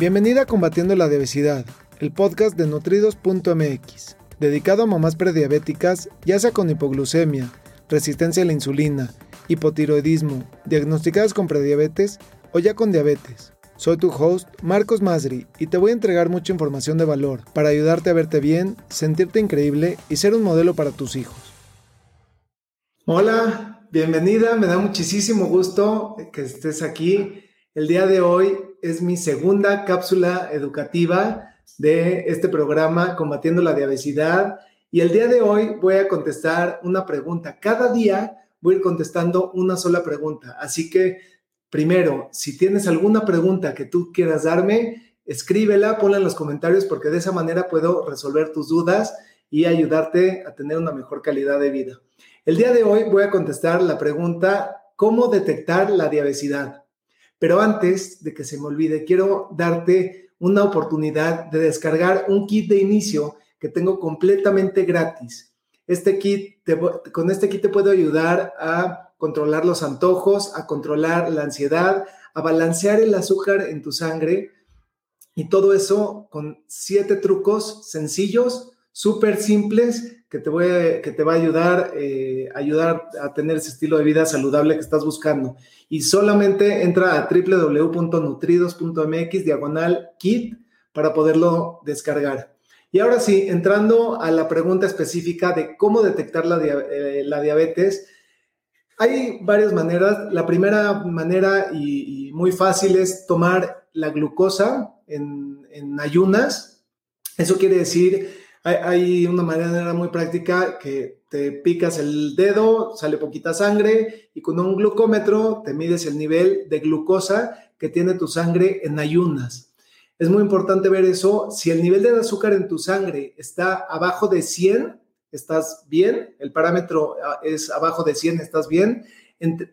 Bienvenida a Combatiendo la Obesidad, el podcast de nutridos.mx, dedicado a mamás prediabéticas, ya sea con hipoglucemia, resistencia a la insulina, hipotiroidismo, diagnosticadas con prediabetes o ya con diabetes. Soy tu host, Marcos Masri, y te voy a entregar mucha información de valor para ayudarte a verte bien, sentirte increíble y ser un modelo para tus hijos. Hola, bienvenida, me da muchísimo gusto que estés aquí. El día de hoy es mi segunda cápsula educativa de este programa Combatiendo la Diabesidad y el día de hoy voy a contestar una pregunta. Cada día voy a ir contestando una sola pregunta. Así que, primero, si tienes alguna pregunta que tú quieras darme, escríbela, ponla en los comentarios porque de esa manera puedo resolver tus dudas y ayudarte a tener una mejor calidad de vida. El día de hoy voy a contestar la pregunta, ¿cómo detectar la diabesidad? Pero antes de que se me olvide, quiero darte una oportunidad de descargar un kit de inicio que tengo completamente gratis. Este kit, con este kit te puedo ayudar a controlar los antojos, a controlar la ansiedad, a balancear el azúcar en tu sangre y todo eso con siete trucos sencillos, súper simples que te, va a ayudar, eh, ayudar a tener ese estilo de vida saludable que estás buscando. Y solamente entra a www.nutridos.mx diagonal kit para poderlo descargar. Y ahora sí, entrando a la pregunta específica de cómo detectar la, eh, diabetes, hay varias maneras. La primera manera y, muy fácil es tomar la glucosa en ayunas. Eso quiere decir hay, una manera muy práctica que te picas el dedo, sale poquita sangre y con un glucómetro te mides el nivel de glucosa que tiene tu sangre en ayunas. Es muy importante ver eso. Si el nivel de azúcar en tu sangre está abajo de 100, estás bien. El parámetro ah, es abajo de 100, estás bien.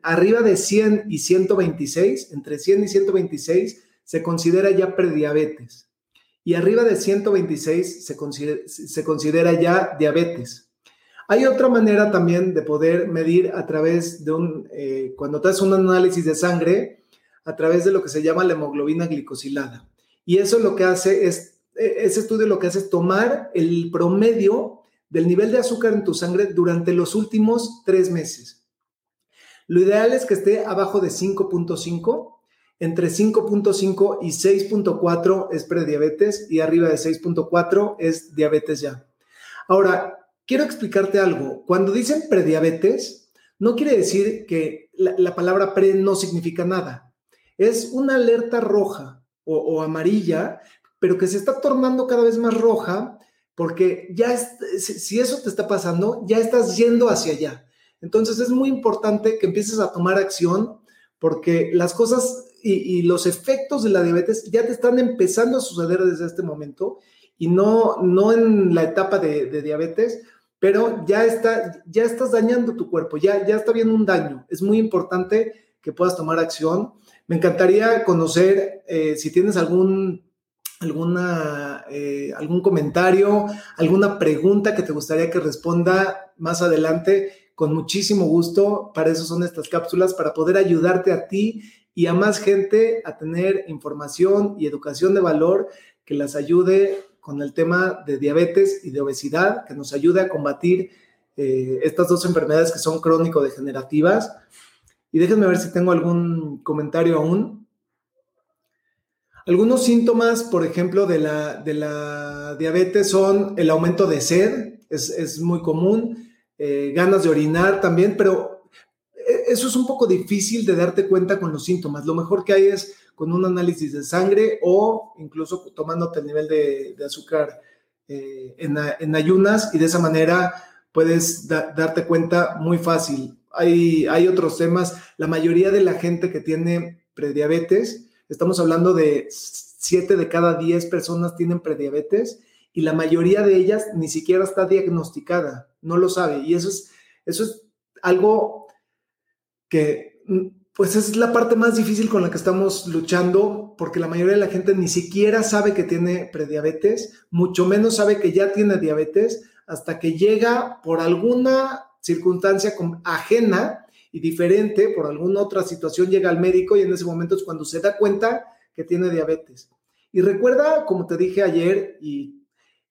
arriba de 100 y 126, entre 100 y 126, se considera ya prediabetes y arriba de 126 se considera, se considera ya diabetes. Hay otra manera también de poder medir a través de un, eh, cuando te haces un análisis de sangre, a través de lo que se llama la hemoglobina glicosilada. Y eso lo que hace es, e, ese estudio lo que hace es tomar el promedio del nivel de azúcar en tu sangre durante los últimos tres meses. Lo ideal es que esté abajo de 5.5 entre 5.5 y 6.4 es prediabetes y arriba de 6.4 es diabetes ya. Ahora, quiero explicarte algo. Cuando dicen prediabetes, no quiere decir que la, palabra pre no significa nada. Es una alerta roja o, amarilla, pero que se está tornando cada vez más roja porque ya si eso te está pasando, ya estás yendo hacia allá. Entonces es muy importante que empieces a tomar acción porque las cosas y, los efectos de la diabetes ya te están empezando a suceder desde este momento y no, no en la etapa de, diabetes, pero ya, está, ya estás dañando tu cuerpo, ya, ya está viendo un daño. Es muy importante que puedas tomar acción. Me encantaría conocer eh, si tienes algún, alguna, eh, algún comentario, alguna pregunta que te gustaría que responda más adelante. Con muchísimo gusto, para eso son estas cápsulas, para poder ayudarte a ti y a más gente a tener información y educación de valor que las ayude con el tema de diabetes y de obesidad, que nos ayude a combatir eh, estas dos enfermedades que son crónico-degenerativas. Y déjenme ver si tengo algún comentario aún. Algunos síntomas, por ejemplo, de la, de la diabetes son el aumento de sed, es, muy común, eh, ganas de orinar también, pero eso es un poco difícil de darte cuenta con los síntomas. Lo mejor que hay es con un análisis de sangre o incluso tomándote el nivel de, azúcar eh, en, ayunas y de esa manera puedes darte cuenta muy fácil. Hay, hay otros temas. La mayoría de la gente que tiene prediabetes, estamos hablando de 7 de cada 10 personas tienen prediabetes y la mayoría de ellas ni siquiera está diagnosticada, no lo sabe. Y eso es, eso es algo que mm, pues es la parte más difícil con la que estamos luchando, porque la mayoría de la gente ni siquiera sabe que tiene prediabetes, mucho menos sabe que ya tiene diabetes, hasta que llega por alguna circunstancia ajena y diferente, por alguna otra situación, llega al médico y en ese momento es cuando se da cuenta que tiene diabetes. Y recuerda, como te dije ayer, y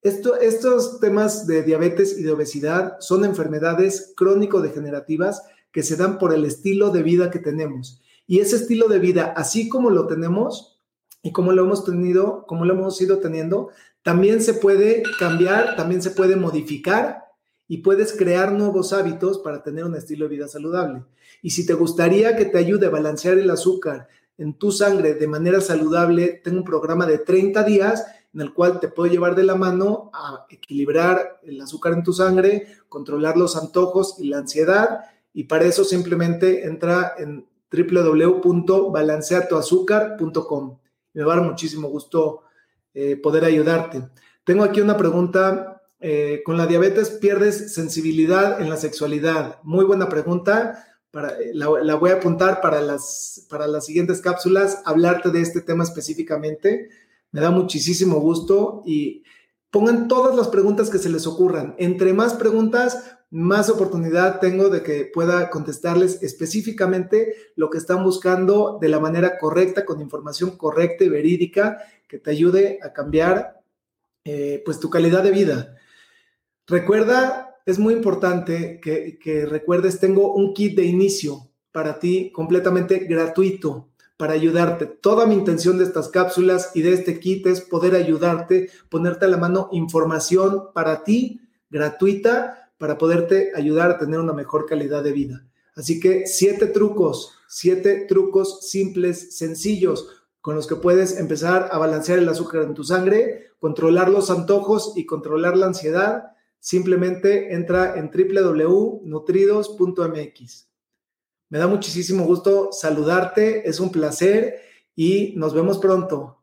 esto, estos temas de diabetes y de obesidad son enfermedades crónico-degenerativas que se dan por el estilo de vida que tenemos. Y ese estilo de vida, así como lo tenemos y como lo hemos tenido, como lo hemos ido teniendo, también se puede cambiar, también se puede modificar y puedes crear nuevos hábitos para tener un estilo de vida saludable. Y si te gustaría que te ayude a balancear el azúcar en tu sangre de manera saludable, tengo un programa de 30 días en el cual te puedo llevar de la mano a equilibrar el azúcar en tu sangre, controlar los antojos y la ansiedad. Y para eso simplemente entra en www.balanceatoazúcar.com. Me va a dar muchísimo gusto eh, poder ayudarte. Tengo aquí una pregunta eh, con la diabetes pierdes sensibilidad en la sexualidad? Muy buena pregunta. Para, eh, la, voy a apuntar para las, para las siguientes cápsulas, hablarte de este tema específicamente. Me da muchísimo gusto y pongan todas las preguntas que se les ocurran. Entre más preguntas, más oportunidad tengo de que pueda contestarles específicamente lo que están buscando de la manera correcta, con información correcta y verídica que te ayude a cambiar eh, pues tu calidad de vida. Recuerda, es muy importante que, recuerdes, tengo un kit de inicio para ti completamente gratuito para ayudarte. Toda mi intención de estas cápsulas y de este kit es poder ayudarte, ponerte a la mano información para ti gratuita para poderte ayudar a tener una mejor calidad de vida. Así que siete trucos, siete trucos simples, sencillos, con los que puedes empezar a balancear el azúcar en tu sangre, controlar los antojos y controlar la ansiedad simplemente entra en www.nutridos.mx. Me da muchísimo gusto saludarte, es un placer y nos vemos pronto.